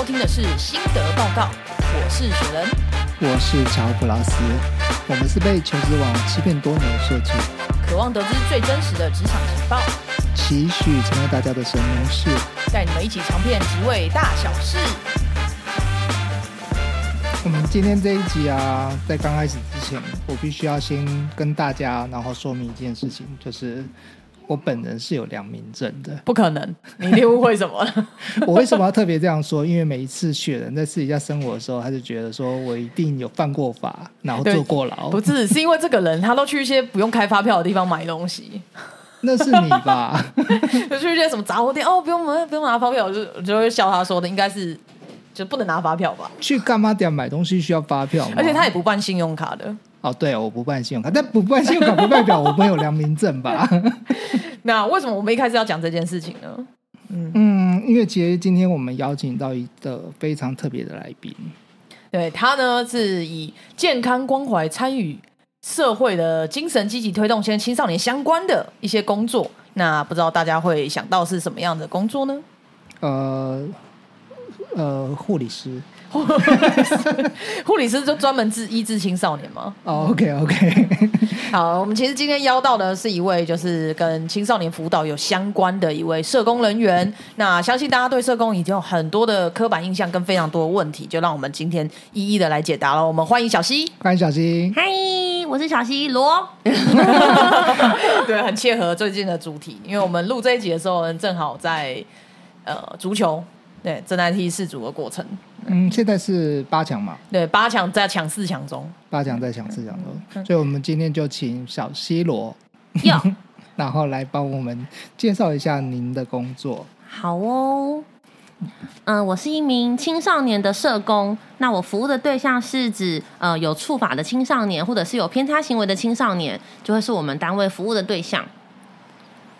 收听的是心得报告，我是雪人。我是乔普拉斯，我们是被求职网欺骗多年的设计，渴望得知最真实的职场情报，期许成为大家的神农氏。带你们一起尝遍职位大小事。我们今天这一集啊，在刚开始之前，我必须要先跟大家然后说明一件事情，就是我本人是有良民证的。不可能，你一定误会什么了？我为什么要特别这样说？因为每一次雪人在私底下生活的时候，他就觉得说我一定有犯过法，然后对坐过牢。不是，是因为这个人他都去一些不用开发票的地方买东西，那是你吧？就去一些什么杂货店哦，不用不用拿发票，我就我就会笑他说的应该是就不能拿发票吧，去干嘛店买东西需要发票吗？而且他也不办信用卡的。哦，对，我不办信用卡，但不办信用卡不代表我没有良民证吧？那为什么我们一开始要讲这件事情呢？嗯，因为其实今天我们邀请到一个非常特别的来宾，对他呢是以健康关怀参与社会的精神积极推动，先青少年相关的一些工作。那不知道大家会想到是什么样的工作呢？呃呃，护理师。护理师就专门治医治青少年吗？哦，OK OK，好，我们其实今天邀到的是一位就是跟青少年辅导有相关的一位社工人员。那相信大家对社工已经有很多的刻板印象跟非常多的问题，就让我们今天一一的来解答了。我们欢迎小溪，欢迎小溪。嗨，我是小溪罗。对，很切合最近的主题，因为我们录这一集的时候呢，正好在呃足球对正在踢世足的过程，嗯，现在是八强嘛，对八强在抢四强中。八强在抢四强中，所以我们今天就请小西罗，哟，然后来帮我们介绍一下您的工作。好哦。嗯、我是一名青少年的社工。那我服务的对象是指呃有触法的青少年，或者是有偏差行为的青少年，就会是我们单位服务的对象。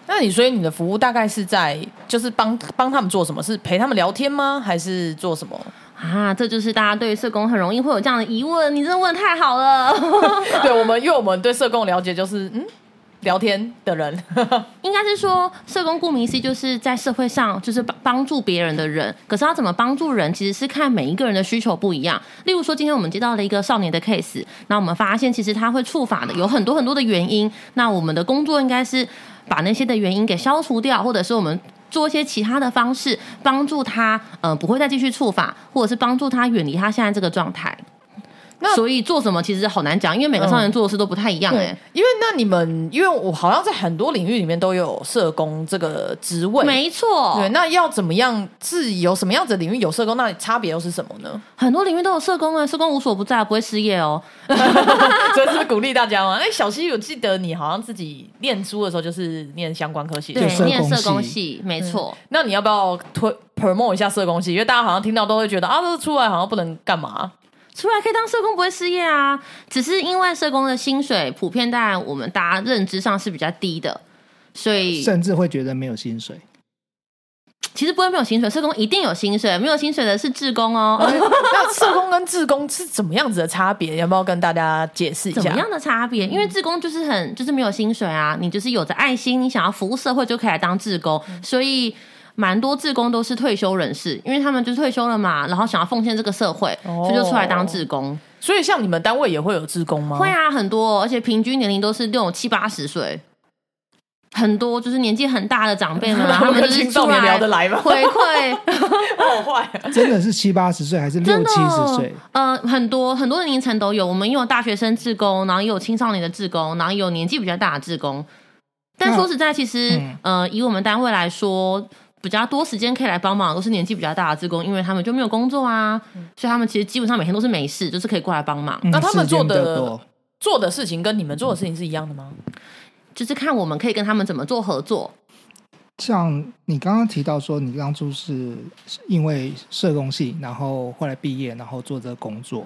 那你所以你的服务大概是在就是帮帮他们做什么？是陪他们聊天吗？还是做什么？啊，这就是大家对社工很容易会有这样的疑问。你真的问的太好了。对我们，因为我们对社工的了解就是嗯，聊天的人。应该是说，社工顾名思义就是在社会上就是帮帮助别人的人。可是他怎么帮助人，其实是看每一个人的需求不一样。例如说，今天我们接到了一个少年的 case，那我们发现其实他会触法的有很多很多的原因。那我们的工作应该是把那些的原因给消除掉，或者是我们。做一些其他的方式帮助他，呃，不会再继续触法，或者是帮助他远离他现在这个状态。那所以做什么其实好难讲，因为每个商人做的事都不太一样、哎、因为那你们，因为我好像在很多领域里面都有社工这个职位，没错，对，那要怎么样是有什么样子的领域有社工？那差别又是什么呢？很多领域都有社工啊，社工无所不在，不会失业哦。所以是鼓励大家吗？哎，小溪，我记得你好像自己念书的时候就是念相关科系，对念社工系系，没错。那你要不要推 promote 一下社工系？因为大家好像听到都会觉得啊，这出来好像不能干嘛。出来可以当社工，不会失业啊。只是因为社工的薪水普遍在我们大家认知上是比较低的，所以甚至会觉得没有薪水。其实不会没有薪水，社工一定有薪水，没有薪水的是志工哦。那社工跟志工是怎么样子的差别？要不要跟大家解释一下？怎么样的差别？因为志工就是很就是没有薪水啊，你就是有着爱心，你想要服务社会就可以来当志工，所以。蛮多志工都是退休人士，因为他们就退休了嘛，然后想要奉献这个社会，哦所以就出来当志工。所以像你们单位也会有志工吗？会啊，很多，而且平均年龄都是那种七八十岁，很多就是年纪很大的长辈们啊，他们就是聊得来吗？回馈，好坏啊！真的是七八十岁还是六七十岁？呃，很多很多的年龄层都有，我们也有大学生志工，然后也有青少年的志工，然后也有年纪比较大的志工。但那说实在，其实、嗯呃，以我们单位来说。比较多时间可以来帮忙，都是年纪比较大的职工，因为他们就没有工作啊，所以他们其实基本上每天都是没事，就是可以过来帮忙。嗯那他们做的做的事情跟你们做的事情是一样的吗？就是看我们可以跟他们怎么做合作。像你刚刚提到说，你当初是因为社工系，然后后来毕业，然后做这个工作。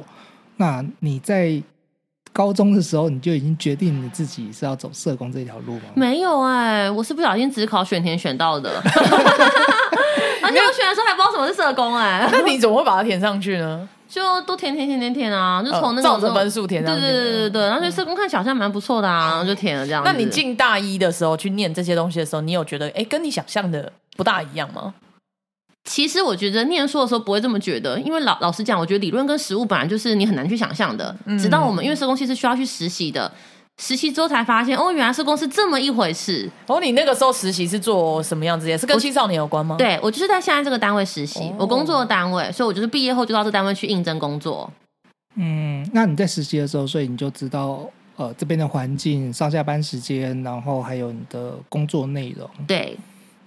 那你在高中的时候，你就已经决定你自己是要走社工这条路吗？没有哎、我是不小心只考选填选到的，而且我选的时候还不知道什么是社工哎、那你怎么会把它填上去呢？就都填填填填填啊，就从那个、呃照着分数填上去对对对对对，然后觉得社工看起来好像蛮不错的啊，然后就填了这样。那你进大一的时候去念这些东西的时候，你有觉得哎，跟你想象的不大一样吗？其实我觉得念书的时候不会这么觉得，因为老老实讲，我觉得理论跟实物本来就是你很难去想象的。直到我们因为社工系是需要去实习的，实习之后才发现，哦，原来社工是这么一回事。哦，你那个时候实习是做什么样子？也是跟青少年有关吗？对我就是在现在这个单位实习，我工作的单位，所以我就是毕业后就到这单位去应征工作。嗯，那你在实习的时候，所以你就知道呃这边的环境、上下班时间，然后还有你的工作内容。对，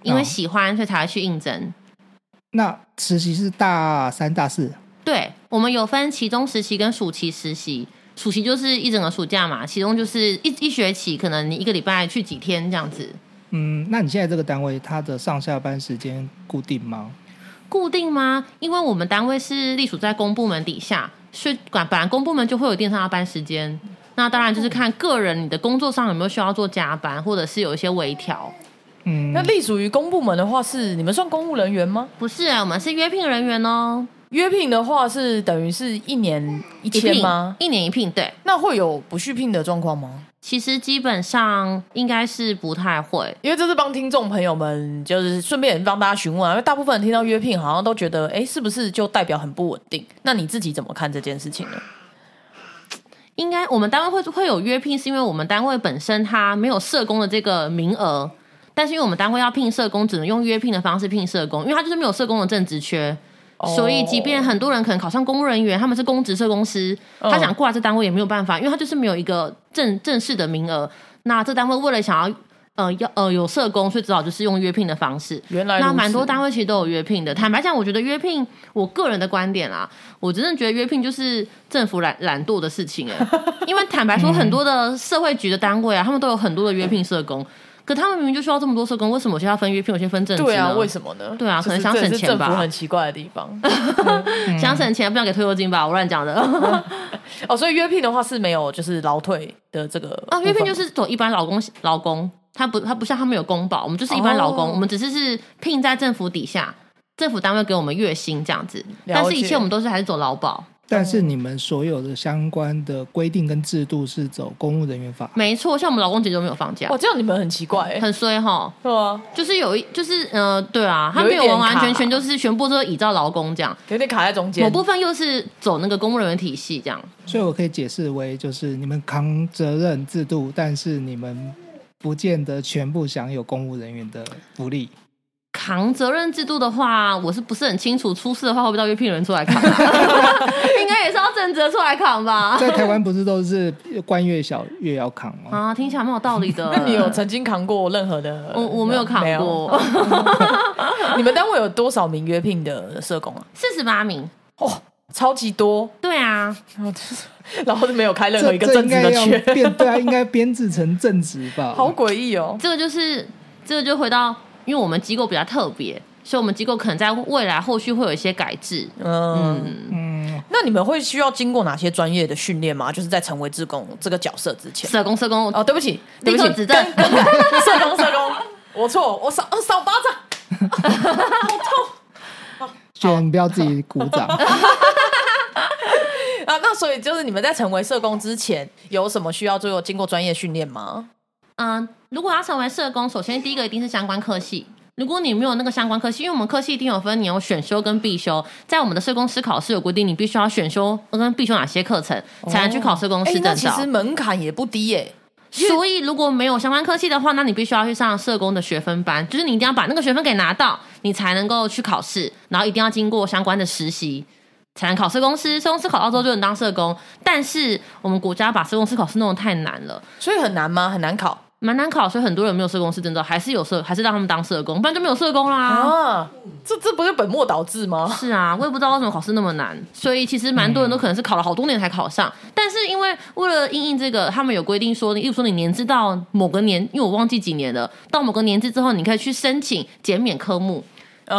因为喜欢，所以才会去应征。那实习是大三、大四？对，我们有分期中实习跟暑期实习。暑期就是一整个暑假嘛，其中就是一一学期，可能你一个礼拜去几天这样子。嗯，那你现在这个单位，它的上下班时间固定吗？固定吗？因为我们单位是隶属在公部门底下，所以管本来公部门就会有定上下班时间。那当然就是看个人你的工作上有没有需要做加班，或者是有一些微调。嗯，那隶属于公部门的话，是你们算公务人员吗？不是啊，我们是约聘人员哦。约聘的话是等于是一年一签吗？一年一聘，对。那会有不续聘的状况吗？其实基本上应该是不太会，因为这是帮听众朋友们，就是顺便帮大家询问啊。因为大部分人听到约聘，好像都觉得，哎，是不是就代表很不稳定？那你自己怎么看这件事情呢？应该我们单位会会有约聘，是因为我们单位本身它没有社工的这个名额。但是因为我们单位要聘社工，只能用约聘的方式聘社工，因为他就是没有社工的正职缺，所以即便很多人可能考上公务人员，他们是公职社公司，他想挂这单位也没有办法，因为他就是没有一个正正式的名额。那这单位为了想要呃要呃有社工，所以只好就是用约聘的方式。原来那蛮多单位其实都有约聘的。坦白讲，我觉得约聘，我个人的观点啊，我真的觉得约聘就是政府懒懒惰的事情哎，因为坦白说，很多的社会局的单位啊，他们都有很多的约聘社工。可他们明明就需要这么多社工，为什么有些要分约聘，有些分正职？对啊，为什么呢？对啊，可能想省钱吧。政府很奇怪的地方，想省钱，不想给退休金吧？我乱讲的。哦，所以约聘的话是没有就是劳退的这个啊，约聘就是走一般劳工劳工，他不他不像他们有公保，我们就是一般劳工，我们只是是聘在政府底下，政府单位给我们月薪这样子，但是一切我们都是还是走劳保。但是你们所有的相关的规定跟制度是走公务人员法，没错。像我们劳工节都没有放假，哇，这样你们很奇怪，很衰哈。对啊，就是有一，就是呃，对啊，他没有完完全全就是全部都依照劳工这样，有点卡在中间。某部分又是走那个公务人员体系这样，所以我可以解释为，就是你们扛责任制度，但是你们不见得全部享有公务人员的福利。扛责任制度的话，我是不是很清楚？出事的话会不会到约聘人出来扛？应该也是要正职出来扛吧。在台湾不是都是官越小越要扛吗？啊，听起来蛮有道理的。那 你有曾经扛过任何的？我我没有扛过。你们单位有多少名约聘的社工啊？四十八名。哦，超级多。对啊，然后就没有开任何一个正职的缺。对啊，应该编制成正职吧？好诡异哦。这个就是这个就回到。因为我们机构比较特别，所以我们机构可能在未来后续会有一些改制。嗯嗯，那你们会需要经过哪些专业的训练吗？就是在成为志工这个角色之前，社工社工哦，对不起，对不起，指正，社工社工，我错，我扫扫巴掌，好痛。轩，你不要自己鼓掌。啊，那所以就是你们在成为社工之前，有什么需要做经过专业训练吗？嗯。如果要成为社工，首先第一个一定是相关科系。如果你没有那个相关科系，因为我们科系一定有分，你有选修跟必修。在我们的社工师考试有规定，你必须要选修跟必修哪些课程，才能去考社工师证照。其实门槛也不低耶。所以如果没有相关科系的话，那你必须要去上社工的学分班，就是你一定要把那个学分给拿到，你才能够去考试，然后一定要经过相关的实习，才能考社工师。社工师考到之后就能当社工。但是我们国家把社工师考试弄得太难了，所以很难吗？很难考。蛮难考，所以很多人没有社工师证照，还是有社，还是让他们当社工，不然就没有社工啦。啊，这这不是本末倒置吗？是啊，我也不知道为什么考试那么难，所以其实蛮多人都可能是考了好多年才考上。但是因为为了应应这个，他们有规定说，例如说你年资到某个年，因为我忘记几年了，到某个年资之后，你可以去申请减免科目。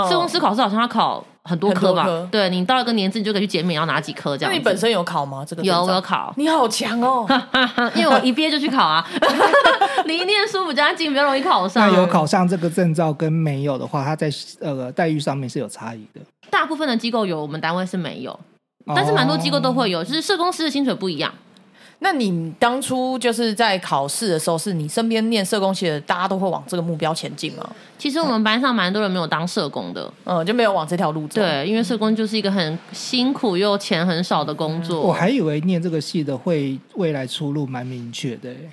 社工师考试好像要考。很多科吧，对你到了个年纪，你就可以去减免，要拿几科这样？那你本身有考吗？这个有，我有考。你好强哦，因为我一毕业就去考啊，离念书比较近，比较容易考上。那有考上这个证照跟没有的话，它在呃待遇上面是有差异的。大部分的机构有，我们单位是没有，但是蛮多机构都会有，就是社工师的薪水不一样。那你当初就是在考试的时候，是你身边念社工系的，大家都会往这个目标前进吗？其实我们班上蛮多人没有当社工的，嗯，就没有往这条路走。，对，因为社工就是一个很辛苦又钱很少的工作。我还以为念这个系的会未来出路蛮明确的欸。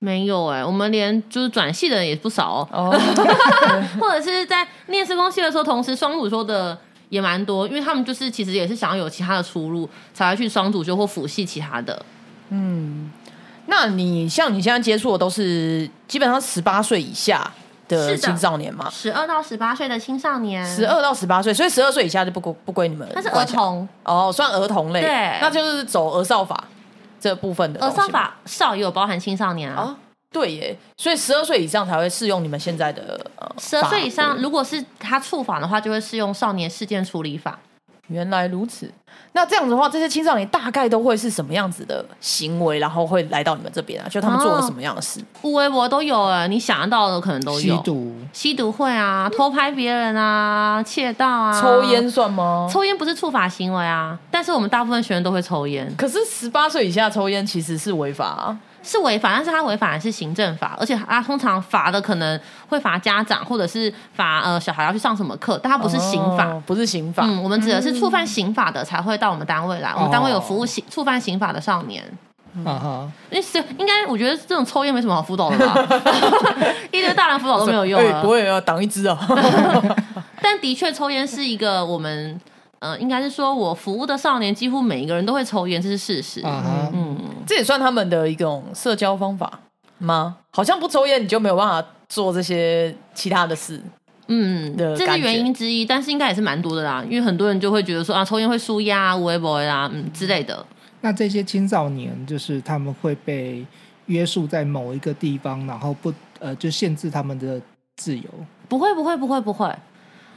没有哎、我们连就是转系的人也不少、哦，哦，或者是在念社工系的时候，同时双主修的也蛮多，因为他们就是其实也是想要有其他的出路，才会去双主修或辅系其他的。那你像你现在接触的都是基本上十八岁以下的青少年嘛？十二到十八岁的青少年，十二到十八岁，所以十二岁以下就不归不归你们那是儿童，哦，算儿童类，对。那就是走儿少法这部分的儿少法少也有包含青少年啊。哦，对耶，所以十二岁以上才会适用你们现在的呃十二岁以上，如果是他触法的话，就会适用少年事件处理法。原来如此，那这样子的话，这些青少年大概都会是什么样子的行为，然后会来到你们这边啊？就他们做了什么样的事？无微博都有哎，你想得到的可能都有。吸毒吸毒会啊，偷拍别人啊，窃盗啊，抽烟算吗？抽烟不是触法行为啊，但是我们大部分学生都会抽烟，可是十八岁以下抽烟其实是违法啊。是违法，但是他违法的是行政法，而且他通常罚的可能会罚家长，或者是罚呃小孩要去上什么课，但他不是刑法。哦不是刑法。嗯，我们指的是触犯刑法的才会到我们单位来，我们单位有服务刑触犯刑法的少年。啊哈，因为是应该，我觉得这种抽烟没什么好辅导的吧，一堆大人辅导都没有用哎了。不会要挡一支啊。但的确，抽烟是一个我们呃，应该是说我服务的少年几乎每一个人都会抽烟，这是事实。嗯，这也算他们的一种社交方法吗？好像不抽烟你就没有办法做这些其他的事。嗯，这是原因之一，但是应该也是蛮多的啦，因为很多人就会觉得说啊，抽烟会舒压、啊、微博啊，嗯之类的。那这些青少年就是他们会被约束在某一个地方，然后不呃就限制他们的自由。不会，不会，不会，不会。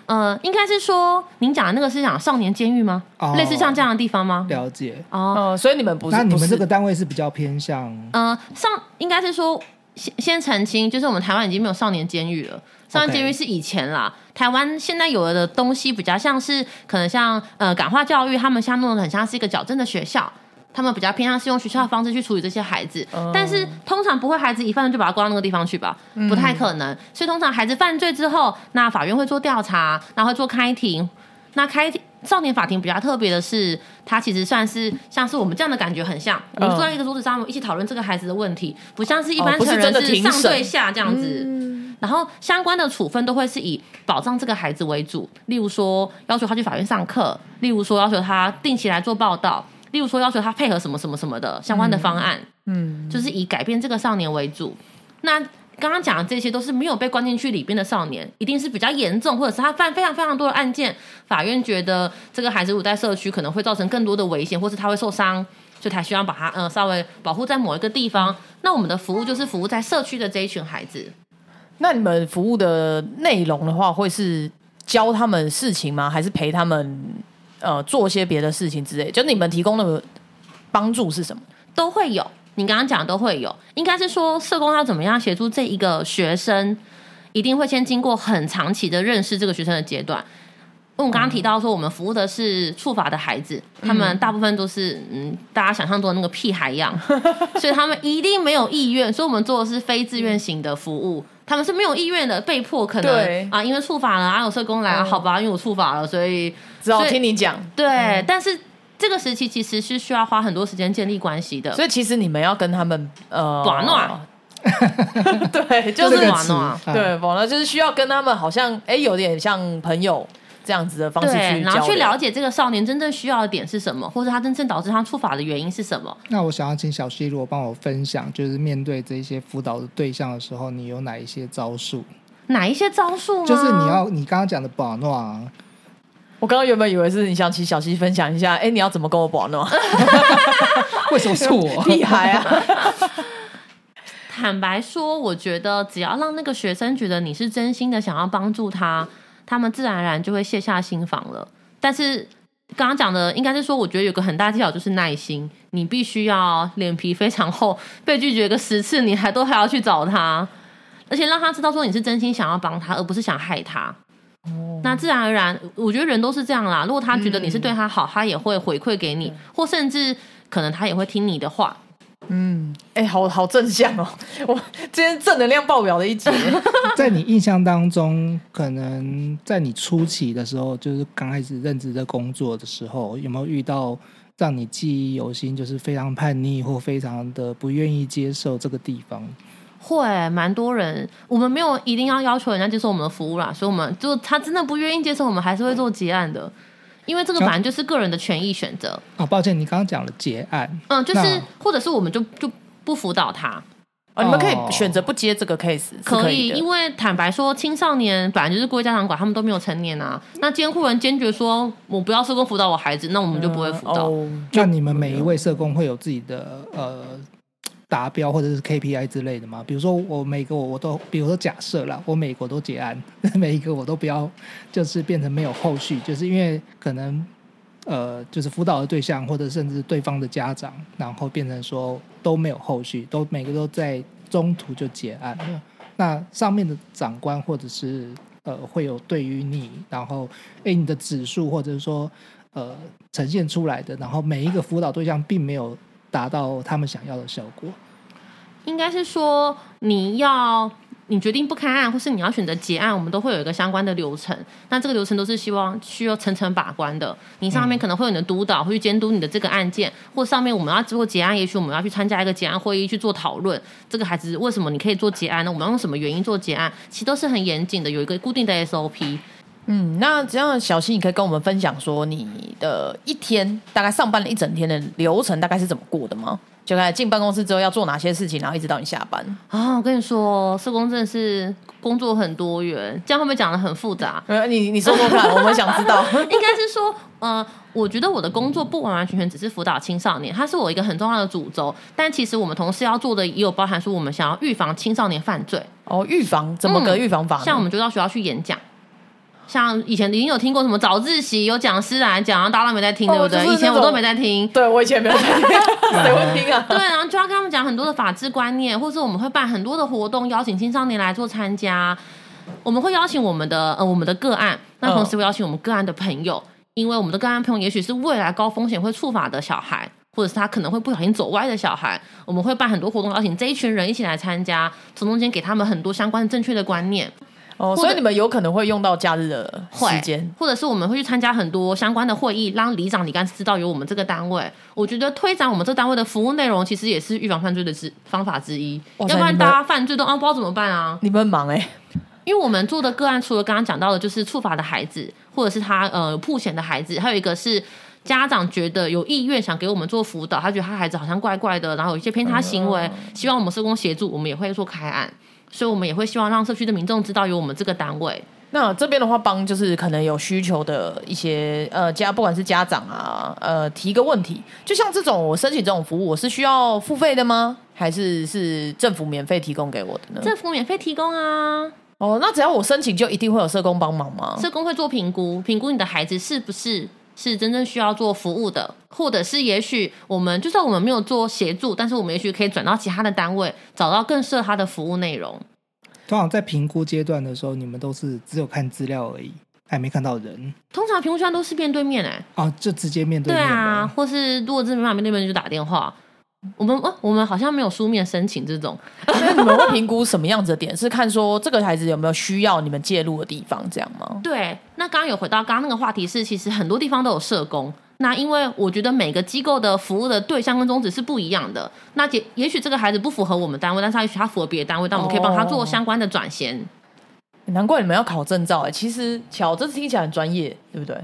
呃，应该是说您讲的那个是讲少年监狱吗？哦类似像这样的地方吗？了解。哦，哦，所以你们不是？不是那你们这个单位是比较偏向呃，上应该是说先先澄清，就是我们台湾已经没有少年监狱了。少年监狱是以前啦台湾现在有的东西比较像是可能像呃感化教育，他们像弄得很像是一个矫正的学校。他们比较偏向是用学校的方式去处理这些孩子，但是通常不会孩子一犯罪就把他关到那个地方去吧，不太可能。所以通常孩子犯罪之后，那法院会做调查，然后会做开庭。那开庭少年法庭比较特别的是，它其实算是像是我们这样的感觉很像，我们坐在一个桌子上一起讨论这个孩子的问题，不像是一般是成人是上对下这样子。然后相关的处分都会是以保障这个孩子为主，例如说要求他去法院上课，例如说要求他定期来做报道，例如说要求他配合什么什么什么的相关的方案，嗯，就是以改变这个少年为主。那刚刚讲的这些都是没有被关进去里边的少年，一定是比较严重，或者是他犯非常非常多的案件，法院觉得这个孩子如果在社区可能会造成更多的危险，或是他会受伤，所以才需要把他呃稍微保护在某一个地方。那我们的服务就是服务在社区的这一群孩子。那你们服务的内容的话，会是教他们事情吗？还是陪他们呃做些别的事情之类？就你们提供的帮助是什么？都会有。你刚刚讲都会有，应该是说社工要怎么样协助这一个学生，一定会先经过很长期的认识这个学生的阶段。因为我刚刚提到说，我们服务的是触法的孩子，他们大部分都是嗯，大家想象中的那个屁孩样，所以他们一定没有意愿，所以我们做的是非自愿型的服务。他们是没有意愿的，被迫可对能啊，因为触法了，啊有社工来，好吧，因为我触法了，所以只好听你讲。对。但是这个时期其实是需要花很多时间建立关系的。所以其实你们要跟他们呃暖暖 对，就 就是是这个词玩闹啊啊对，暖暖就是需要跟他们好像哎有点像朋友这样子的方式，去然后去了解这个少年真正需要的点是什么，或者他真正导致他触法的原因是什么。那我想要请小西如果帮我分享，就是面对这些辅导的对象的时候，你有哪一些招数？哪一些招数？就是你要你刚刚讲的保暖啊，我刚刚原本以为是你想请小溪分享一下，哎，你要怎么跟我保暖？为什么是我？屁孩啊！坦白说，我觉得只要让那个学生觉得你是真心的想要帮助他，他们自然而然就会卸下心防了。但是刚刚讲的应该是说，我觉得有个很大技巧就是耐心，你必须要脸皮非常厚，被拒绝个十次，你还都还要去找他，而且让他知道说你是真心想要帮他，而不是想害他。那自然而然，我觉得人都是这样啦。如果他觉得你是对他好，他也会回馈给你，或甚至可能他也会听你的话。嗯，哎、好好正向哦！我今天正能量爆表的一集，在你印象当中，可能在你初期的时候，就是刚开始任职的工作的时候，有没有遇到让你记忆犹新，就是非常叛逆或非常的不愿意接受这个地方？会蛮多人，我们没有一定要要求人家接受我们的服务啦，所以我们就他真的不愿意接受，我们还是会做结案的，因为这个反正就是个人的权益选择。哦，抱歉，你刚刚讲了结案，嗯，就是或者是我们就就不辅导他，哦，你们可以哦选择不接这个 case，是可以，因为坦白说，青少年本来就是归家长管，他们都没有成年啊。那监护人坚决说我不要社工辅导我孩子，那我们就不会辅导。哦，那你们每一位社工会有自己的呃达标或者是 KPI 之类的吗？比如说我每个我我都，比如说假设啦，我每个都结案，每一个我都不要，就是变成没有后续，就是因为可能呃，就是辅导的对象或者甚至对方的家长，然后变成说都没有后续，都每个都在中途就结案了。那上面的长官或者是呃会有对于你，然后诶你的指数或者是说呃呈现出来的，然后每一个辅导对象并没有达到他们想要的效果。应该是说你要你决定不开案，或是你要选择结案，我们都会有一个相关的流程。那这个流程都是希望需要层层把关的。你上面可能会有你的督导，会去监督你的这个案件，或上面我们要做结案，也许我们要去参加一个结案会议去做讨论。这个孩子为什么你可以做结案呢？我们要用什么原因做结案？其实都是很严谨的，有一个固定的 SOP。嗯，那这样小新，你可以跟我们分享说你的一天大概上班了一整天的流程大概是怎么过的吗？就开始进办公室之后要做哪些事情，然后一直到你下班。啊，我跟你说，社工真的是工作很多元，这样会不会讲的很复杂？呃，你你说说看，我们想知道。应该是说，呃，我觉得我的工作不完完全全只是辅导青少年，它是我一个很重要的主轴。但其实我们同事要做的也有包含说，我们想要预防青少年犯罪，哦，预防怎么个预防法呢？像我们就到学校去演讲。像以前已经有听过什么早自习有讲师来讲，然后大家都没在听，哦对不对？就是以前我都没在听。对我以前没有听，谁会听啊？对，然后就要跟他们讲很多的法治观念，或是我们会办很多的活动，邀请青少年来做参加。我们会邀请我们的呃我们的个案，那同时会邀请我们个案的朋友，因为我们的个案朋友也许是未来高风险会触法的小孩，或者是他可能会不小心走歪的小孩，我们会办很多活动，邀请这一群人一起来参加，从中间给他们很多相关的正确的观念。哦，所以你们有可能会用到假日的会时间。或者是我们会去参加很多相关的会议，让里长、里干知道有我们这个单位。我觉得推展我们这单位的服务内容，其实也是预防犯罪的之方法之一。要不然大家犯罪都啊不知道怎么办啊？你们很忙哎、因为我们做的个案，除了刚刚讲到的，就是触法的孩子，或者是他呃破险的孩子，还有一个是。家长觉得有意愿想给我们做辅导，他觉得他孩子好像怪怪的，然后有一些偏差行为，希望我们社工协助，我们也会做开案，所以我们也会希望让社区的民众知道有我们这个单位。那这边的话，帮就是可能有需求的一些呃家，不管是家长啊，呃提一个问题，就像这种我申请这种服务，我是需要付费的吗？还是是政府免费提供给我的呢？政府免费提供啊，哦，那只要我申请，就一定会有社工帮忙吗？社工会做评估，评估你的孩子是不是是真正需要做服务的，或者是也许我们就算我们没有做协助，但是我们也许可以转到其他的单位，找到更适合他的服务内容。通常在评估阶段的时候，你们都是只有看资料而已，还没看到人通常评估圈都是面对面哎、哦，就直接面对面对啊，或是如果真的没办法面对面就打电话。我们呃，我们好像没有书面申请这种，那你们会评估什么样子的点？是看说这个孩子有没有需要你们介入的地方，这样吗？对，那刚刚有回到刚刚那个话题是，其实很多地方都有社工。那因为我觉得每个机构的服务的对象跟宗旨是不一样的。那也也许这个孩子不符合我们单位，但是他也许他符合别的单位，但我们可以帮他做相关的转衔。难怪你们要考证照哎、其实巧，这听起来很专业，对不对？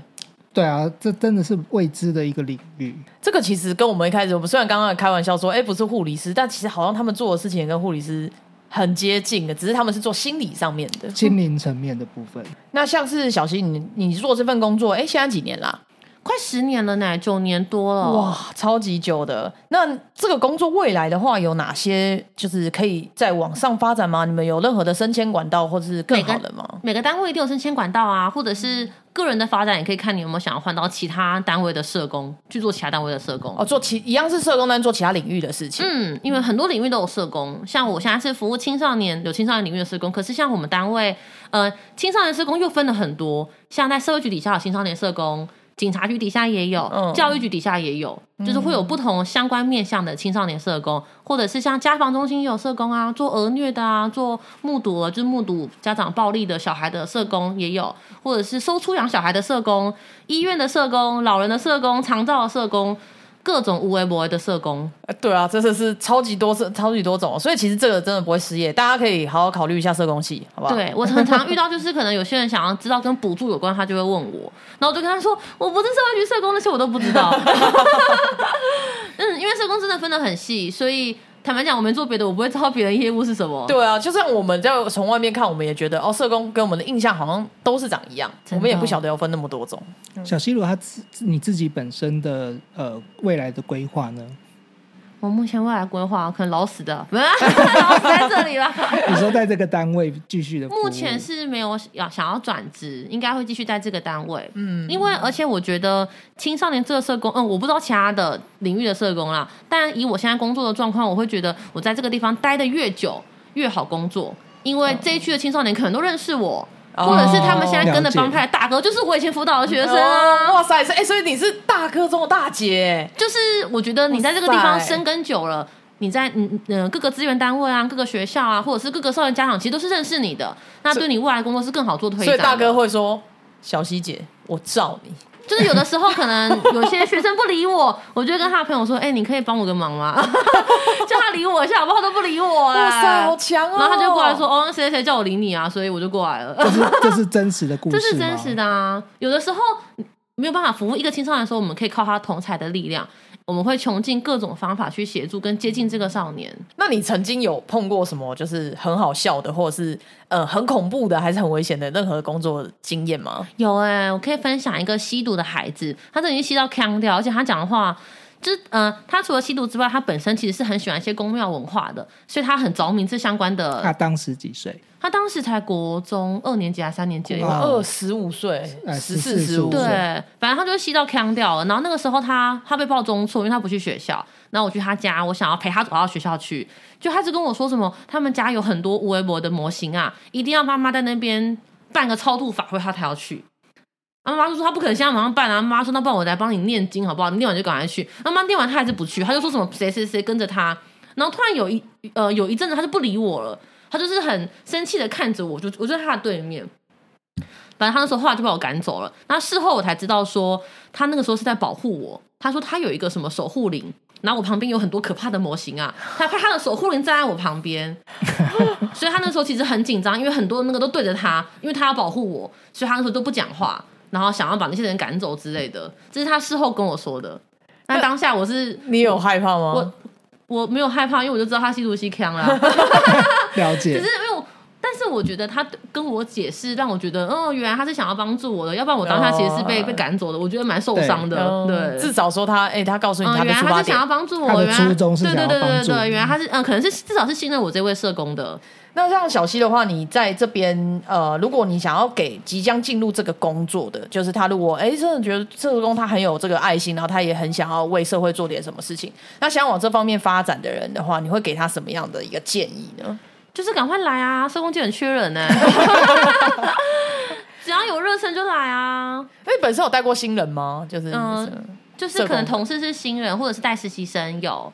对啊，这真的是未知的一个领域。这个其实跟我们一开始，我们虽然刚刚开玩笑说，哎，不是护理师，但其实好像他们做的事情也跟护理师很接近的，只是他们是做心理上面的。心灵层面的部分，那像是小新，你你做这份工作，哎，现在几年啦？快十年了呢，九年多了。哇，超级久的。那这个工作未来的话，有哪些就是可以再往上发展吗？你们有任何的升迁管道，或者是更好的吗？每个单位一定有升迁管道啊，或者是个人的发展，也可以看你有没有想要换到其他单位的社工去做其他单位的社工。哦，做其一样是社工，但做其他领域的事情。嗯，因为很多领域都有社工，像我现在是服务青少年，有青少年领域的社工。可是像我们单位，呃，青少年社工又分了很多，像在社会局底下有青少年社工，警察局底下也有，嗯。教育局底下也有，就是会有不同相关面向的青少年社工，或者是像家防中心也有社工啊，做儿虐的啊，做目睹了就是目睹家长暴力的小孩的社工也有，或者是收出养小孩的社工、医院的社工、老人的社工、长照的社工，各种无为不为的社工。呃对啊，真的是超级多社，超级多种，所以其实这个真的不会失业，大家可以好好考虑一下社工系，好不好？对我很常遇到，就是可能有些人想要知道跟补助有关，他就会问我，然后我就跟他说，我不是社会局社工，那些我都不知道。嗯，因为社工真的分得很细，所以坦白讲，我们做别的，我不会知道别人业务是什么。对啊，就算我们在从外面看，我们也觉得哦，社工跟我们的印象好像都是长一样，我们也不晓得要分那么多种。小西鲁他自你自己本身的呃未来的规划呢？我目前未来规划可能老死的，老死在这里了。你说在这个单位继续的，目前是没有要想要转职，应该会继续在这个单位。嗯，因为而且我觉得青少年这个社工，嗯，我不知道其他的领域的社工啦，但以我现在工作的状况，我会觉得我在这个地方待的越久越好工作，因为这一区的青少年可能都认识我。哦或者是他们现在跟的帮派的大哥，就是我以前辅导的学生啊。哦哇塞，哎、所以你是大哥中的大姐，就是我觉得你在这个地方哇塞生根久了，你在嗯嗯各个资源单位啊、各个学校啊，或者是各个少年家长，其实都是认识你的，那对你未来工作是更好做推。所以大哥会说：“小希姐，我罩你。就是有的时候可能有些学生不理我，我就会跟他的朋友说：“哎、你可以帮我个忙吗？叫他理我一下，好不好？他都不理我、欸哇塞，好强哦！”然后他就过来说：“哦，谁谁谁叫我理你啊？”所以我就过来了。这是这是真实的故事 这，是真实的啊！有的时候没有办法服务一个青少年的时候，我们可以靠他同才的力量，我们会穷尽各种方法去协助跟接近这个少年。那你曾经有碰过什么就是很好笑的，或者是呃很恐怖的，还是很危险的任何工作经验吗？有哎、我可以分享一个吸毒的孩子，他都已经吸到腔掉，而且他讲的话。就是呃，他除了吸毒之外，他本身其实是很喜欢一些宫庙文化的，所以他很着迷这相关的。他当时几岁？他当时才国中二年级还是三年级二十五岁，呃十四十五对岁，，反正他就是吸到腔掉了。然后那个时候他他被报中错，因为他不去学校。然后我去他家，我想要陪他走到学校去，就他就跟我说什么，他们家有很多无微博的模型啊，一定要妈妈在那边办个超度法会，他才要去。啊妈妈就说他不可能现在马上办啊，妈妈说那不然我来帮你念经好不好？你念完就赶快去。那妈妈念完他还是不去，他就说什么谁谁谁跟着他，然后突然有一呃有一阵子他就不理我了，他就是很生气的看着我，就我就在他的对面。反正他那时候后来就把我赶走了。那事后我才知道说，他那个时候是在保护我。他说他有一个什么守护灵，然后我旁边有很多可怕的模型啊，他怕他的守护灵站在我旁边，所以他那时候其实很紧张，因为很多那个都对着他，因为他要保护我，所以他那时候都不讲话，然后想要把那些人赶走之类的。这是他事后跟我说的。那当下我是你有害怕吗？我我没有害怕，因为我就知道他吸毒吸枪了。了解 只是因为我，但是我觉得他跟我解释，让我觉得，哦，原来他是想要帮助我的，要不然我当下其实是被、哦被赶走的，我觉得蛮受伤的。嗯对，至少说他，哎、他告诉你嗯，他是想要点。帮助我，原来初衷是对对想要帮助对对对，原来他是嗯，可能是至少是信任我这位社工的。那像小溪的话，你在这边，呃，如果你想要给即将进入这个工作的，就是他如果哎真的觉得社工他很有这个爱心，然后他也很想要为社会做点什么事情，那想往这方面发展的人的话，你会给他什么样的一个建议呢？就是赶快来啊！社工界很缺人呢、只要有热忱就来啊！因为本身有带过新人吗？就是，嗯就是可能同事是新人，或者是带实习生有。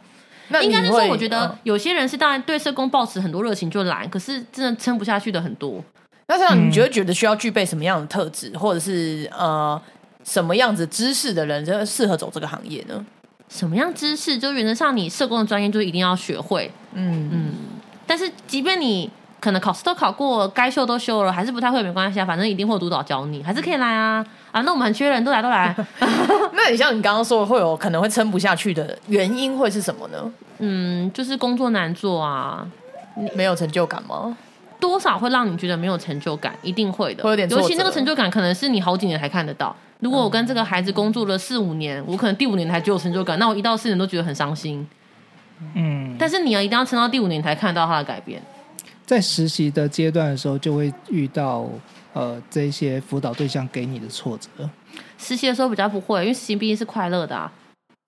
那应该是说，我觉得嗯有些人是当然对社工抱持很多热情就来，可是真的撑不下去的很多。那这样嗯你觉得觉得需要具备什么样的特质，或者是呃什么样子知识的人，真的适合走这个行业呢？什么样知识，就原则上你社工的专业就一定要学会。嗯嗯，但是即便你可能考试都考过，该修都修了，还是不太会，没关系啊，反正一定会有督导教你，还是可以来啊啊！那我们很缺人，都来都来。那你像你刚刚说会有可能会撑不下去的原因会是什么呢？嗯，就是工作难做啊，没有成就感吗？多少会让你觉得没有成就感，一定会的。会有点尤其那个成就感，可能是你好几年才看得到。如果我跟这个孩子工作了四五年，我可能第五年才就有成就感，那我一到四年都觉得很伤心。嗯，但是你要一定要撑到第五年才看到他的改变。在实习的阶段的时候，就会遇到呃这些辅导对象给你的挫折。实习的时候比较不会，因为实习毕竟是快乐的啊。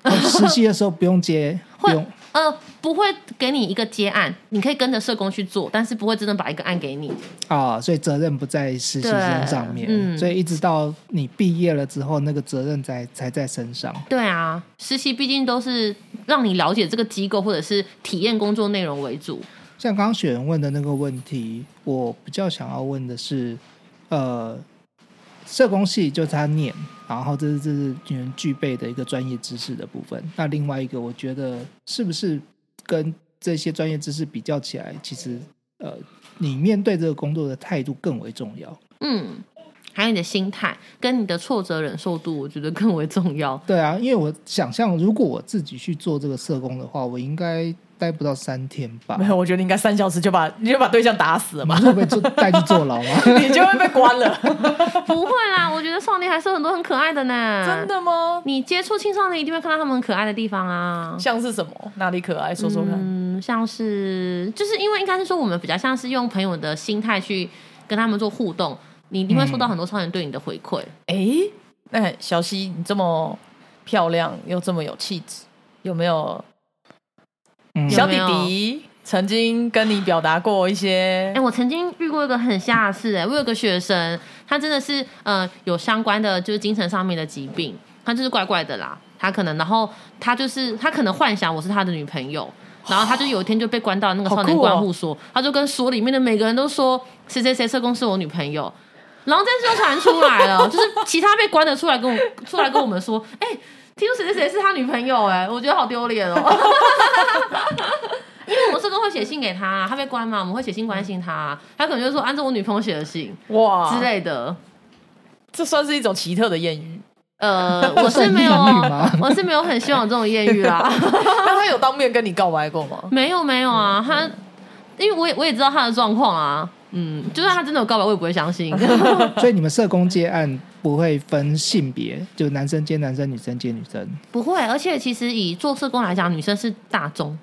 哦实习的时候不用接，不会用呃，不会给你一个接案，你可以跟着社工去做，但是不会真的把一个案给你。啊，所以责任不在实习生上面，嗯所以一直到你毕业了之后，那个责任才才在身上。对啊，实习毕竟都是让你了解这个机构或者是体验工作内容为主。像刚刚雪人问的那个问题，我比较想要问的是，呃，社工系就是他念，然后这是这是你们具备的一个专业知识的部分。那另外一个，我觉得是不是跟这些专业知识比较起来，其实呃，你面对这个工作的态度更为重要。嗯，还有你的心态跟你的挫折忍受度，我觉得更为重要。对啊，因为我想象，如果我自己去做这个社工的话，我应该待不到三天吧没？有，我觉得你应该三小时就把你就把对象打死了吧，你会被坐带去坐牢吗？你就会被关了。不会啦，我觉得少年还是有很多很可爱的呢。真？的吗？你接触青少年一定会看到他们很可爱的地方啊。像是什么？哪里可爱？说说看。嗯，像是就是因为应该是说我们比较像是用朋友的心态去跟他们做互动，你一定会收到很多少年对你的回馈。诶，那小溪，你这么漂亮又这么有气质，有没有嗯小弟弟曾经跟你表达过一些哎、？我曾经遇过一个很吓的事、哎，我有个学生，他真的是呃有相关的就是精神上面的疾病，他就是怪怪的啦，他可能然后他就是他可能幻想我是他的女朋友。然后他就有一天就被关到那个少年好酷哦关护所，他就跟所里面的每个人都说谁谁谁社工是我女朋友，然后这件事就传出来了，就是其他被关的出来跟我出来跟我们说，哎、听说谁谁谁是他女朋友、哎，我觉得好丢脸哦。因为我们社工会写信给他，他被关嘛，我们会写信关心他，他可能就说按照我女朋友写的信哇之类的。这算是一种奇特的艳遇。呃，我是没有我是没有很希望有这种艳遇啦。那他有当面跟你告白过吗？没有没有啊，他因为我也我也知道他的状况啊，嗯，就算他真的有告白，我也不会相信。所以你们社工接案不会分性别，就男生接男生，女生接女生。不会，而且其实以做社工来讲，女生是大众，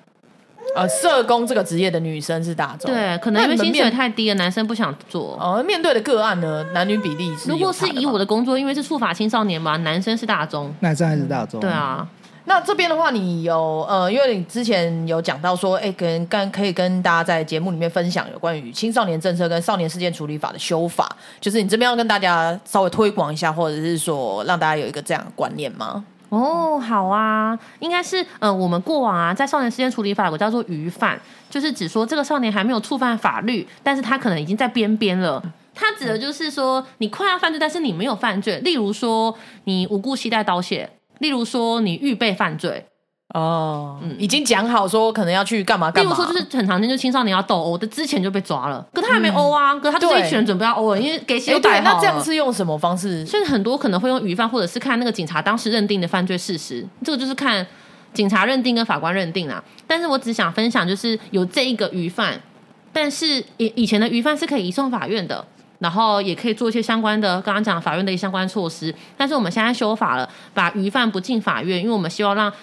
呃，社工这个职业的女生是大众，对，可能因为薪水太低了，男生不想做。哦，面对的个案呢，男女比例是如果是以我的的工作，因为是触法青少年嘛，男生是大众，男生还是大众？对，啊，那这边的话，你有呃，因为你之前有讲到说，哎，跟跟可以跟大家在节目里面分享有关于青少年政策跟少年事件处理法的修法，就是你这边要跟大家稍微推广一下，或者是说让大家有一个这样的观念吗？哦，好啊，应该是呃，我们过往啊，在少年事件处理法有个叫做余犯，就是指说这个少年还没有触犯法律，但是他可能已经在边边了。他指的就是说，你快要犯罪，但是你没有犯罪。例如说，你无故携带刀械；例如说，你预备犯罪；哦，嗯已经讲好说可能要去干嘛例干嘛，如说，就是很常见，就青少年要斗殴的之前就被抓了，可他还没殴啊，可他就是对一群人准备要殴了，因为给血哎，对，都摆好了。那这样是用什么方式？所以很多可能会用余犯，或者是看那个警察当时认定的犯罪事实，这个就是看警察认定跟法官认定啦。但是我只想分享，就是有这一个余犯，但是以以前的余犯是可以移送法院的。然后也可以做一些相关的，刚刚讲法院的一些相关措施。但是我们现在修法了，把余犯不进法院，因为我们希望让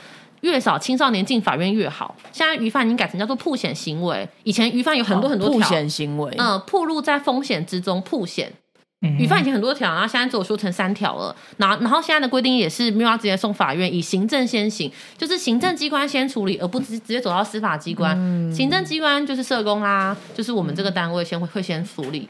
越少青少年进法院越好。现在余犯已经改成叫做曝险行为，以前余犯有很多很多曝条，险行为，嗯、暴露在风险之中，曝险。嗯语犯以前很多条，然后现在只有修成三条了。然后，然后现在的规定也是没有要直接送法院，以行政先行，就是行政机关先处理，而不直直接走到司法机关。行政机关就是社工啦，就是我们这个单位先会会先处理。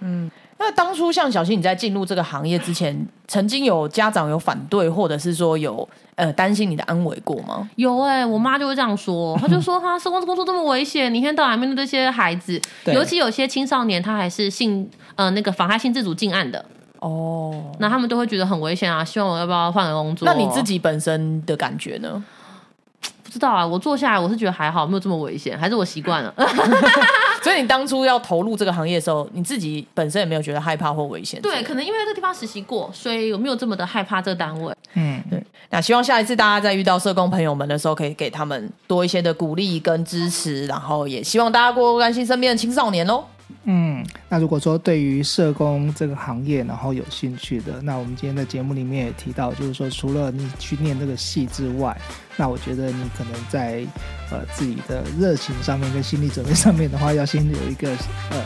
那当初像小新你在进入这个行业之前，曾经有家长有反对，或者是说有呃担心你的安危过吗？有哎、我妈就会这样说，她就说哈，社工工作这么危险，你一天到晚面对这些孩子，尤其有些青少年他还是性呃那个妨害性自主进案的，哦，那他们都会觉得很危险啊，希望我要不要换个工作？那你自己本身的感觉呢？不知道啊，我坐下来我是觉得还好，没有这么危险，还是我习惯了。所以你当初要投入这个行业的时候，你自己本身也没有觉得害怕或危险？对，可能因为这个地方实习过，所以有没有这么的害怕这个单位？嗯，对。那希望下一次大家在遇到社工朋友们的时候，可以给他们多一些的鼓励跟支持，然后也希望大家多关心身边的青少年喽。嗯，那如果说对于社工这个行业，然后有兴趣的，那我们今天的节目里面也提到，就是说除了你去念这个系之外，那我觉得你可能在呃自己的热情上面跟心理准备上面的话，要先有一个呃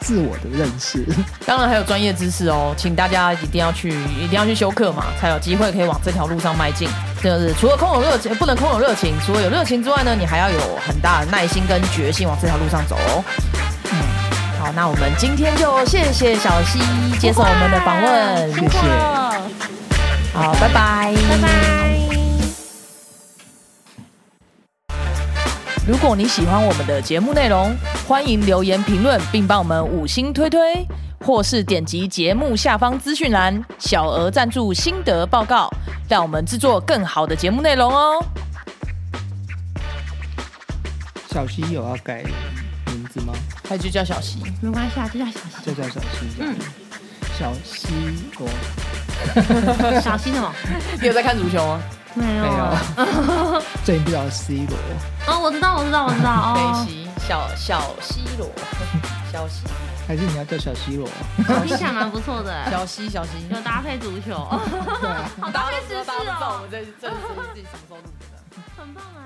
自我的认识。当然还有专业知识哦，请大家一定要去，一定要去修课嘛，才有机会可以往这条路上迈进。就是除了空有热情，不能空有热情，除了有热情之外呢，你还要有很大的耐心跟决心往这条路上走哦。那我们今天就谢谢小溪接受我们的访问，谢谢好，拜拜，拜拜。如果你喜欢我们的节目内容，欢迎留言评论，并帮我们五星推推，或是点击节目下方资讯栏小额赞助心得报告，让我们制作更好的节目内容哦。小溪有要改字吗？还就叫小溪，没关系啊，就叫小就叫小溪。嗯，小西。小西什么？你有在看足球吗？没有。没有。最近不知道 C 罗。哦，我知道，我知道，我知道。梅西，小小西罗，小西。还是你要叫小西罗？听起来蛮不错的。小西，小西，有搭配足球。对啊。好搭配时事哦。我们这这这是自己什么时候录的？很棒哎。